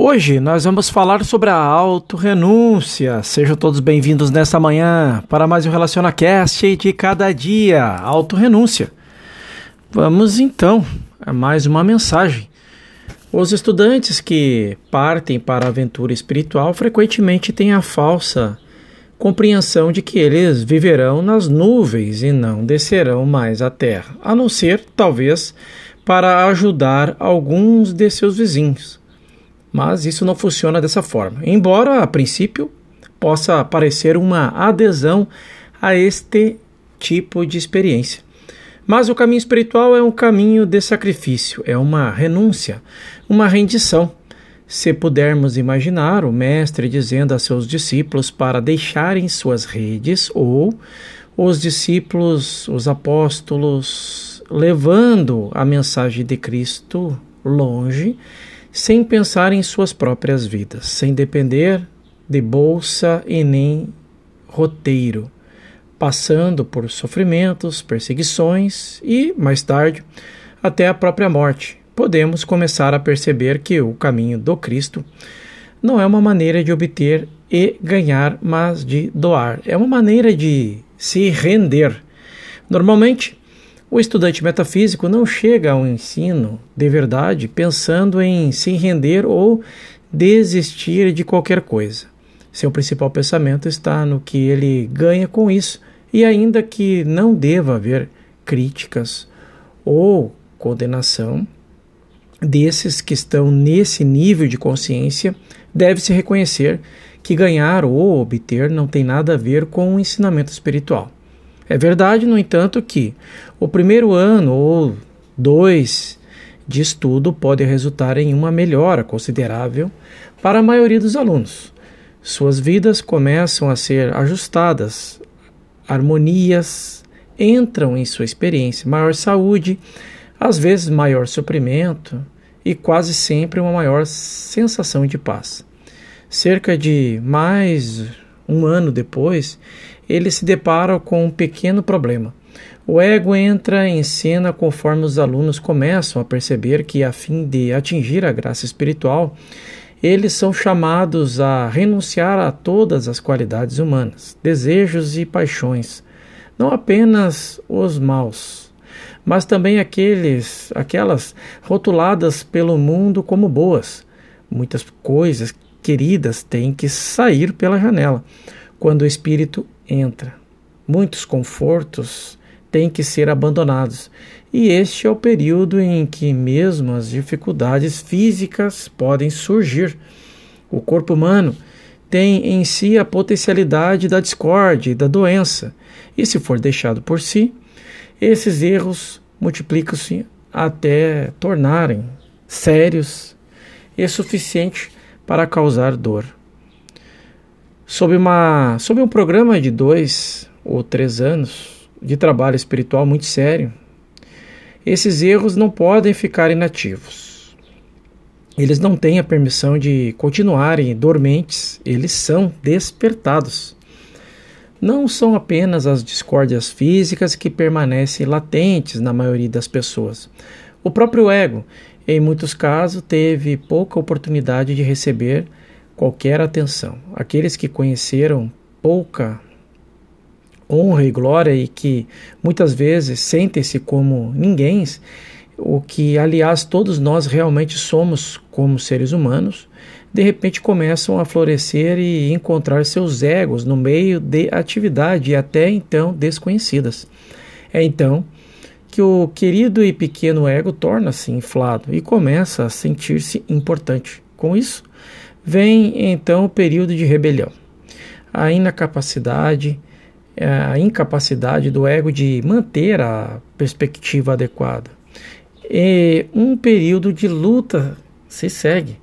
Hoje nós vamos falar sobre a autorrenúncia. Sejam todos bem-vindos nesta manhã para mais um RelacionaCast de cada dia, autorrenúncia. Vamos então a mais uma mensagem. Os estudantes que partem para a aventura espiritual frequentemente têm a falsa compreensão de que eles viverão nas nuvens e não descerão mais à terra, a não ser, talvez, para ajudar alguns de seus vizinhos. Mas isso não funciona dessa forma. Embora, a princípio, possa parecer uma adesão a este tipo de experiência. Mas o caminho espiritual é um caminho de sacrifício, é uma renúncia, uma rendição. Se pudermos imaginar o Mestre dizendo a seus discípulos para deixarem suas redes, ou os discípulos, os apóstolos, levando a mensagem de Cristo longe, sem pensar em suas próprias vidas, sem depender de bolsa e nem roteiro, passando por sofrimentos, perseguições e, mais tarde, até a própria morte. Podemos começar a perceber que o caminho do Cristo não é uma maneira de obter e ganhar, mas de doar. É uma maneira de se render. Normalmente, o estudante metafísico não chega ao ensino de verdade pensando em se render ou desistir de qualquer coisa. Seu principal pensamento está no que ele ganha com isso, e ainda que não deva haver críticas ou condenação desses que estão nesse nível de consciência, deve-se reconhecer que ganhar ou obter não tem nada a ver com o ensinamento espiritual. É verdade, no entanto, que o primeiro ano ou dois de estudo pode resultar em uma melhora considerável para a maioria dos alunos. Suas vidas começam a ser ajustadas, harmonias entram em sua experiência, maior saúde, às vezes maior sofrimento e quase sempre uma maior sensação de paz. Cerca de mais um ano depois, ele se depara com um pequeno problema. O ego entra em cena conforme os alunos começam a perceber que, a fim de atingir a graça espiritual, eles são chamados a renunciar a todas as qualidades humanas, desejos e paixões, não apenas os maus, mas também aqueles, aquelas rotuladas pelo mundo como boas. Muitas coisas queridas têm que sair pela janela quando o espírito entra. Muitos confortos têm que ser abandonados, e este é o período em que mesmo as dificuldades físicas podem surgir. O corpo humano tem em si a potencialidade da discórdia e da doença, e se for deixado por si, esses erros multiplicam-se até tornarem sérios e suficiente para causar dor sob, uma, sob um programa de dois ou três anos de trabalho espiritual muito sério, esses erros não podem ficar inativos. Eles não têm a permissão de continuarem dormentes, eles são despertados. Não são apenas as discórdias físicas que permanecem latentes na maioria das pessoas. O próprio ego, em muitos casos, teve pouca oportunidade de receber qualquer atenção. Aqueles que conheceram pouca honra e glória e que muitas vezes sentem-se como ninguém, o que aliás todos nós realmente somos como seres humanos, de repente começam a florescer e encontrar seus egos no meio de atividade até então desconhecidas. É então que o querido e pequeno ego torna-se inflado e começa a sentir-se importante. Com isso, Vem então o período de rebelião, a incapacidade, a incapacidade do ego de manter a perspectiva adequada. E um período de luta se segue.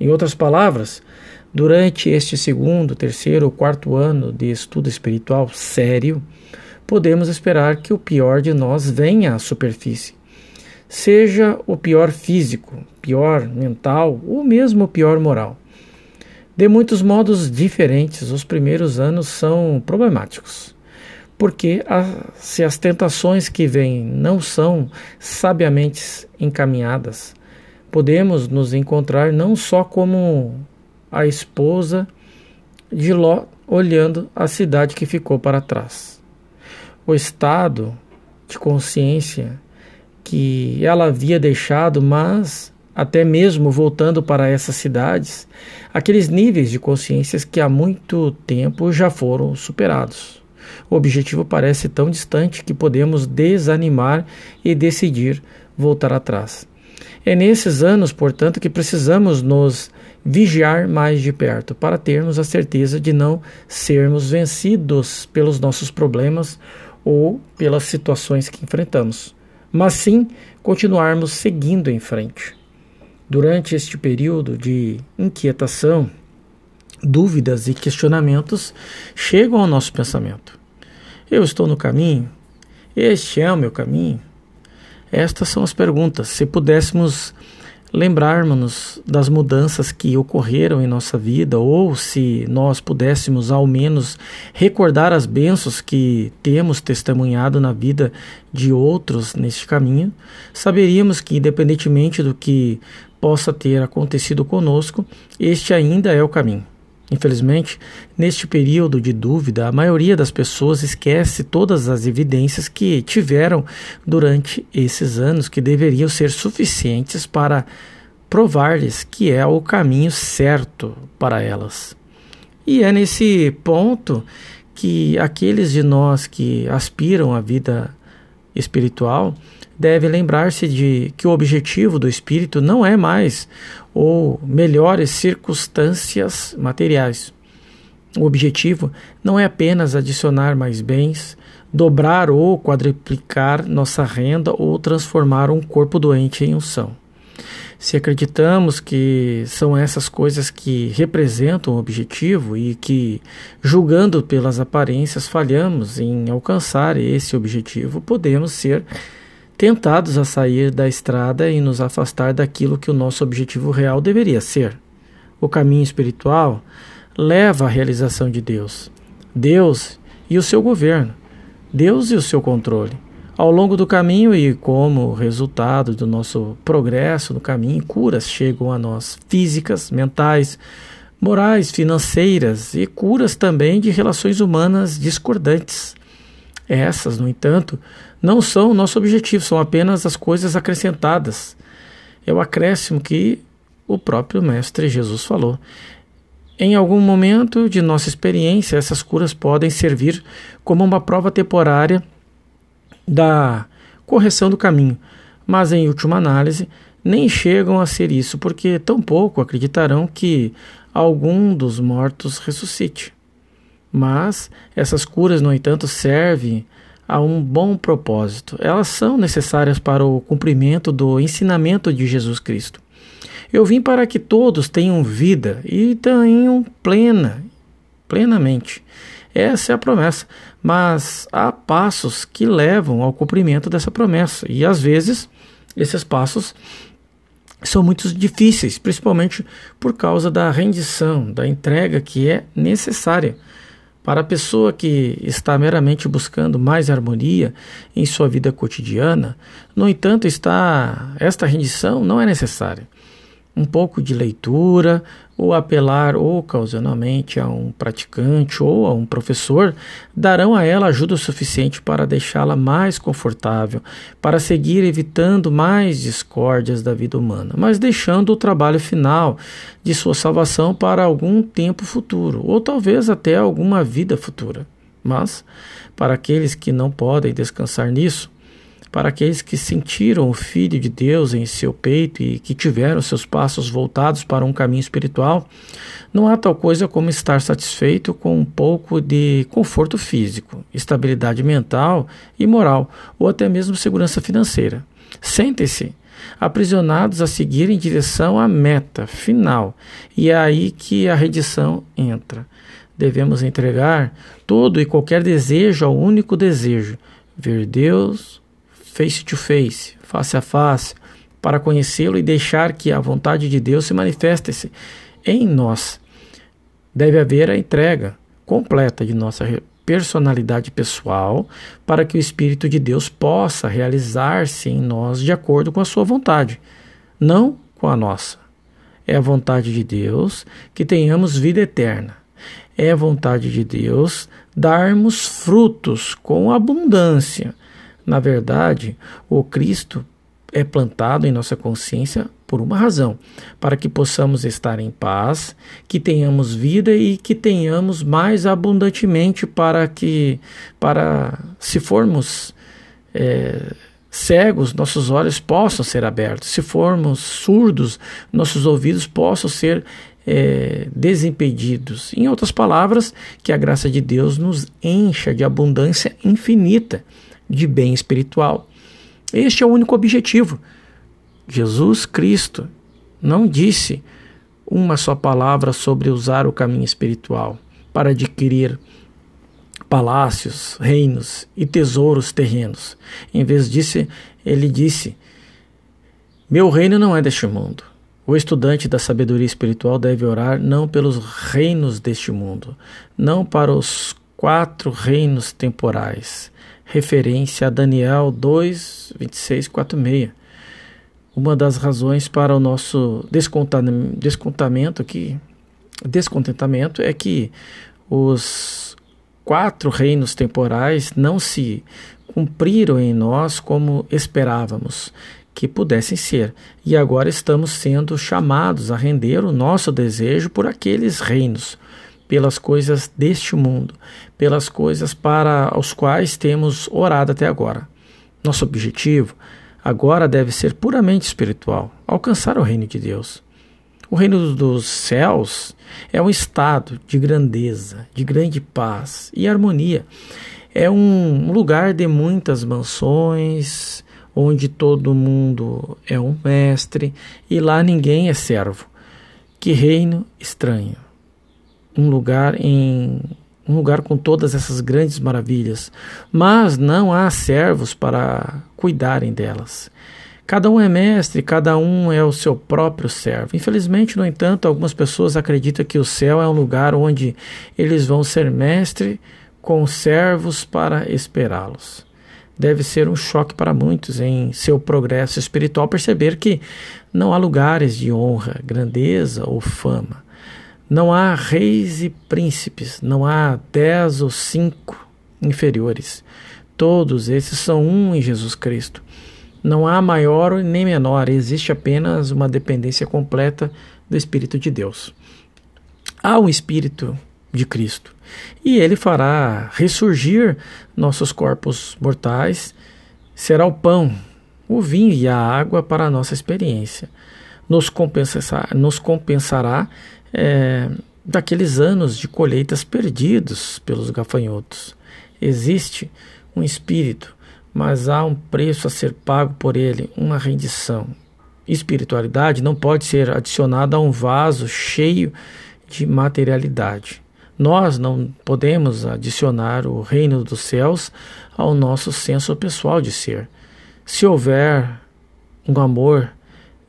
Em outras palavras, durante este segundo, terceiro ou quarto ano de estudo espiritual sério, podemos esperar que o pior de nós venha à superfície. Seja o pior físico, pior mental ou mesmo o pior moral. De muitos modos diferentes, os primeiros anos são problemáticos, porque a, se as tentações que vêm não são sabiamente encaminhadas podemos nos encontrar não só como a esposa de Ló olhando a cidade que ficou para trás. O estado de consciência que ela havia deixado, mas até mesmo voltando para essas cidades, aqueles níveis de consciências que há muito tempo já foram superados. O objetivo parece tão distante que podemos desanimar e decidir voltar atrás. É nesses anos, portanto, que precisamos nos vigiar mais de perto para termos a certeza de não sermos vencidos pelos nossos problemas ou pelas situações que enfrentamos, mas sim continuarmos seguindo em frente. Durante este período de inquietação, dúvidas e questionamentos chegam ao nosso pensamento. Eu estou no caminho? Este é o meu caminho? Estas são as perguntas. Se pudéssemos lembrarmos das mudanças que ocorreram em nossa vida, ou se nós pudéssemos ao menos recordar as bênçãos que temos testemunhado na vida de outros neste caminho, saberíamos que, independentemente do que possa ter acontecido conosco, este ainda é o caminho. Infelizmente, neste período de dúvida, a maioria das pessoas esquece todas as evidências que tiveram durante esses anos que deveriam ser suficientes para provar-lhes que é o caminho certo para elas. E é nesse ponto que aqueles de nós que aspiram à vida espiritual devem lembrar-se de que o objetivo do espírito não é mais ou melhores circunstâncias materiais. O objetivo não é apenas adicionar mais bens, dobrar ou quadriplicar nossa renda ou transformar um corpo doente em um são. Se acreditamos que são essas coisas que representam o objetivo e que, julgando pelas aparências, falhamos em alcançar esse objetivo, podemos ser tentados a sair da estrada e nos afastar daquilo que o nosso objetivo real deveria ser. O caminho espiritual leva à realização de Deus, Deus e o seu governo, Deus e o seu controle. Ao longo do caminho e como resultado do nosso progresso no caminho, curas chegam a nós, físicas, mentais, morais, financeiras e curas também de relações humanas discordantes. Essas, no entanto, não são o nosso objetivo, são apenas as coisas acrescentadas. É o acréscimo que o próprio Mestre Jesus falou. Em algum momento de nossa experiência, essas curas podem servir como uma prova temporária da correção do caminho, mas em última análise, nem chegam a ser isso, porque tampouco acreditarão que algum dos mortos ressuscite. Mas essas curas, no entanto, servem a um bom propósito. Elas são necessárias para o cumprimento do ensinamento de Jesus Cristo. Eu vim para que todos tenham vida e tenham plena, plenamente. Essa é a promessa. Mas há passos que levam ao cumprimento dessa promessa. E às vezes esses passos são muito difíceis, principalmente por causa da rendição, da entrega que é necessária. Para a pessoa que está meramente buscando mais harmonia em sua vida cotidiana, no entanto, está esta rendição não é necessária um pouco de leitura ou apelar ocasionalmente a um praticante ou a um professor darão a ela ajuda suficiente para deixá-la mais confortável, para seguir evitando mais discórdias da vida humana, mas deixando o trabalho final de sua salvação para algum tempo futuro, ou talvez até alguma vida futura. Mas, para aqueles que não podem descansar nisso, para aqueles que sentiram o Filho de Deus em seu peito e que tiveram seus passos voltados para um caminho espiritual, não há tal coisa como estar satisfeito com um pouco de conforto físico, estabilidade mental e moral, ou até mesmo segurança financeira. Sentem-se aprisionados a seguir em direção à meta final, e é aí que a redição entra. Devemos entregar todo e qualquer desejo ao único desejo: ver Deus, face to face, face a face, para conhecê-lo e deixar que a vontade de Deus se manifeste em nós. Deve haver a entrega completa de nossa personalidade pessoal para que o Espírito de Deus possa realizar-se em nós de acordo com a sua vontade, não com a nossa. É a vontade de Deus que tenhamos vida eterna. É a vontade de Deus darmos frutos com abundância. Na verdade, o Cristo é plantado em nossa consciência por uma razão, para que possamos estar em paz, que tenhamos vida e que tenhamos mais abundantemente para que, para se formos é, cegos, nossos olhos possam ser abertos, se formos surdos, nossos ouvidos possam ser é, desimpedidos. Em outras palavras, que a graça de Deus nos encha de abundância infinita de bem espiritual. Este é o único objetivo Jesus Cristo não disse uma só palavra sobre usar o caminho espiritual para adquirir palácios, reinos e tesouros terrenos. Em vez disso, ele disse: Meu reino não é deste mundo. O estudante da sabedoria espiritual deve orar não pelos reinos deste mundo, não para os quatro reinos temporais. Referência a Daniel 2, 26, 46 uma das razões para o nosso descontamento aqui, descontentamento é que os quatro reinos temporais não se cumpriram em nós como esperávamos que pudessem ser, e agora estamos sendo chamados a render o nosso desejo por aqueles reinos, pelas coisas deste mundo, pelas coisas para os quais temos orado até agora. Nosso objetivo agora deve ser puramente espiritual, alcançar o reino de Deus. O reino dos céus é um estado de grandeza, de grande paz e harmonia. É um lugar de muitas mansões, onde todo mundo é um mestre e lá ninguém é servo. Que reino estranho! Um lugar em um lugar com todas essas grandes maravilhas, mas não há servos para cuidarem delas. Cada um é mestre, cada um é o seu próprio servo. Infelizmente, no entanto, algumas pessoas acreditam que o céu é um lugar onde eles vão ser mestre com servos para esperá-los. Deve ser um choque para muitos em seu progresso espiritual perceber que não há lugares de honra, grandeza ou fama não há reis e príncipes, não há dez ou cinco inferiores. Todos esses são um em Jesus Cristo. Não há maior nem menor, existe apenas uma dependência completa do Espírito de Deus. Há um Espírito de Cristo e ele fará ressurgir nossos corpos mortais, será o pão, o vinho e a água para a nossa experiência. Nos compensará, nos compensará é, daqueles anos de colheitas perdidos pelos gafanhotos. Existe um espírito, mas há um preço a ser pago por ele, uma rendição. Espiritualidade não pode ser adicionada a um vaso cheio de materialidade. Nós não podemos adicionar o reino dos céus ao nosso senso pessoal de ser. Se houver um amor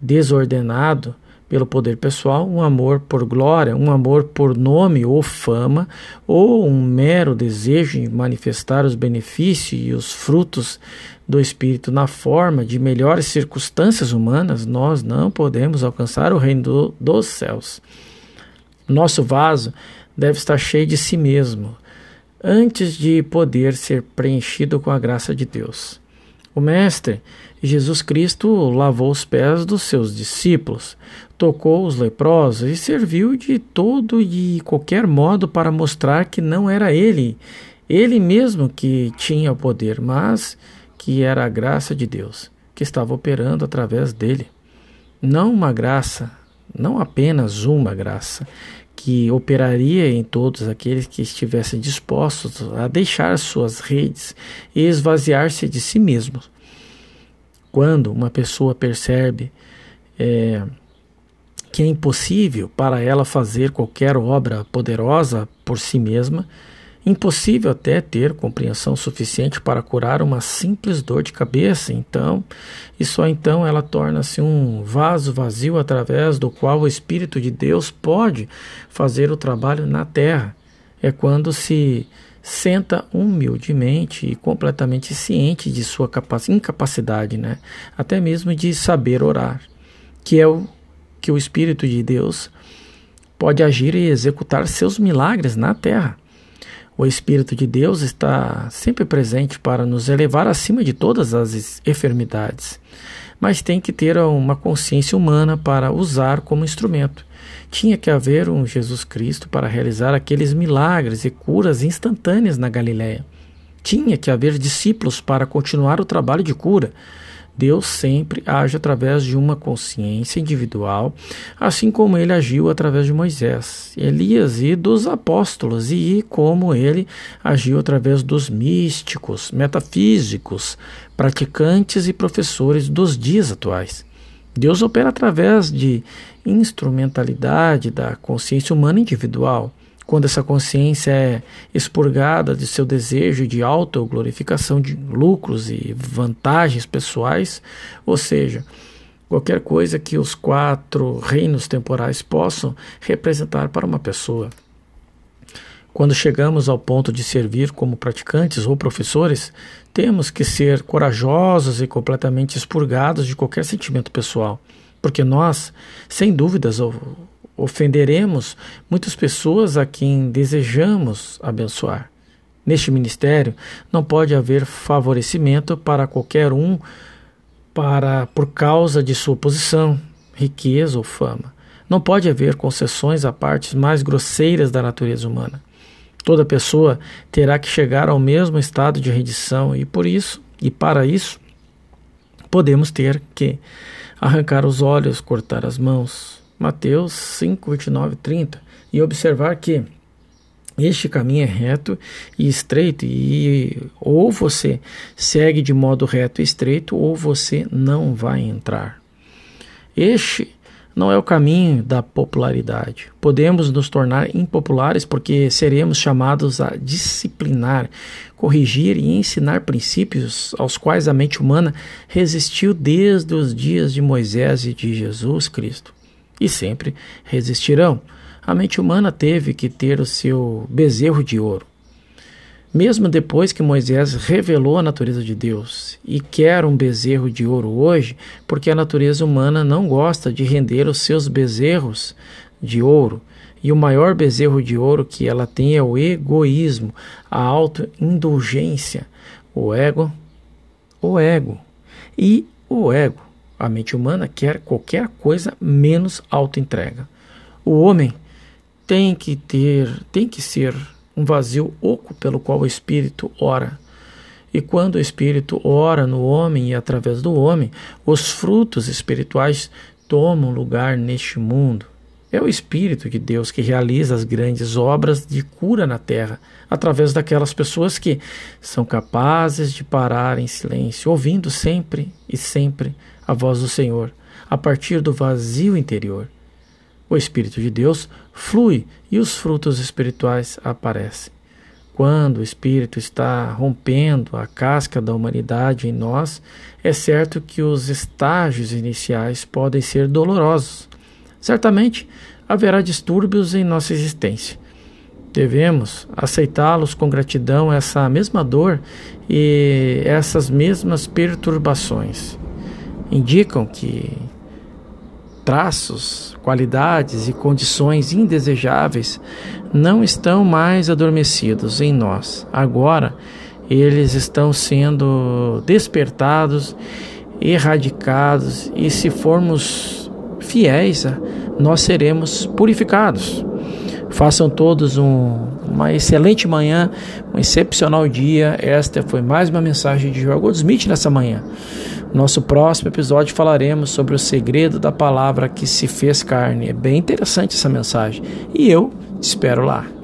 desordenado, pelo poder pessoal, um amor por glória, um amor por nome ou fama, ou um mero desejo de manifestar os benefícios e os frutos do Espírito na forma de melhores circunstâncias humanas, nós não podemos alcançar o reino do, dos céus. Nosso vaso deve estar cheio de si mesmo, antes de poder ser preenchido com a graça de Deus. O Mestre Jesus Cristo lavou os pés dos seus discípulos, tocou os leprosos e serviu de todo e qualquer modo para mostrar que não era ele, ele mesmo que tinha o poder, mas que era a graça de Deus que estava operando através dele. Não uma graça, não apenas uma graça, que operaria em todos aqueles que estivessem dispostos a deixar suas redes e esvaziar-se de si mesmos. Quando uma pessoa percebe é, que é impossível para ela fazer qualquer obra poderosa por si mesma, impossível até ter compreensão suficiente para curar uma simples dor de cabeça, então, e só então ela torna-se um vaso vazio através do qual o Espírito de Deus pode fazer o trabalho na terra. É quando se senta humildemente e completamente ciente de sua incapacidade, né? até mesmo de saber orar. que é o que o Espírito de Deus pode agir e executar seus milagres na terra. O Espírito de Deus está sempre presente para nos elevar acima de todas as enfermidades, mas tem que ter uma consciência humana para usar como instrumento. Tinha que haver um Jesus Cristo para realizar aqueles milagres e curas instantâneas na Galiléia. Tinha que haver discípulos para continuar o trabalho de cura. Deus sempre age através de uma consciência individual, assim como ele agiu através de Moisés, Elias e dos apóstolos, e como ele agiu através dos místicos, metafísicos, praticantes e professores dos dias atuais. Deus opera através de instrumentalidade da consciência humana individual quando essa consciência é expurgada de seu desejo de autoglorificação de lucros e vantagens pessoais, ou seja, qualquer coisa que os quatro reinos temporais possam representar para uma pessoa. Quando chegamos ao ponto de servir como praticantes ou professores, temos que ser corajosos e completamente expurgados de qualquer sentimento pessoal, porque nós, sem dúvidas, ofenderemos muitas pessoas a quem desejamos abençoar. Neste ministério não pode haver favorecimento para qualquer um para por causa de sua posição, riqueza ou fama. Não pode haver concessões a partes mais grosseiras da natureza humana. Toda pessoa terá que chegar ao mesmo estado de rendição e por isso, e para isso, podemos ter que arrancar os olhos, cortar as mãos, Mateus 5, 29 30, e observar que este caminho é reto e estreito, e ou você segue de modo reto e estreito, ou você não vai entrar. Este não é o caminho da popularidade. Podemos nos tornar impopulares porque seremos chamados a disciplinar, corrigir e ensinar princípios aos quais a mente humana resistiu desde os dias de Moisés e de Jesus Cristo e sempre resistirão. A mente humana teve que ter o seu bezerro de ouro. Mesmo depois que Moisés revelou a natureza de Deus e quer um bezerro de ouro hoje, porque a natureza humana não gosta de render os seus bezerros de ouro, e o maior bezerro de ouro que ela tem é o egoísmo, a autoindulgência, o ego, o ego e o ego. A mente humana quer qualquer coisa menos autoentrega. O homem tem que ter, tem que ser um vazio oco pelo qual o espírito ora. E quando o espírito ora no homem e através do homem, os frutos espirituais tomam lugar neste mundo. É o Espírito de Deus que realiza as grandes obras de cura na terra, através daquelas pessoas que são capazes de parar em silêncio, ouvindo sempre e sempre a voz do Senhor, a partir do vazio interior. O Espírito de Deus flui e os frutos espirituais aparecem. Quando o Espírito está rompendo a casca da humanidade em nós, é certo que os estágios iniciais podem ser dolorosos. Certamente haverá distúrbios em nossa existência. Devemos aceitá-los com gratidão, essa mesma dor e essas mesmas perturbações indicam que traços, qualidades e condições indesejáveis não estão mais adormecidos em nós. Agora, eles estão sendo despertados, erradicados, e se formos fiéis, nós seremos purificados. Façam todos um, uma excelente manhã, um excepcional dia. Esta foi mais uma mensagem de Joel Goldsmith nessa manhã. Nosso próximo episódio falaremos sobre o segredo da palavra que se fez carne. É bem interessante essa mensagem. E eu te espero lá.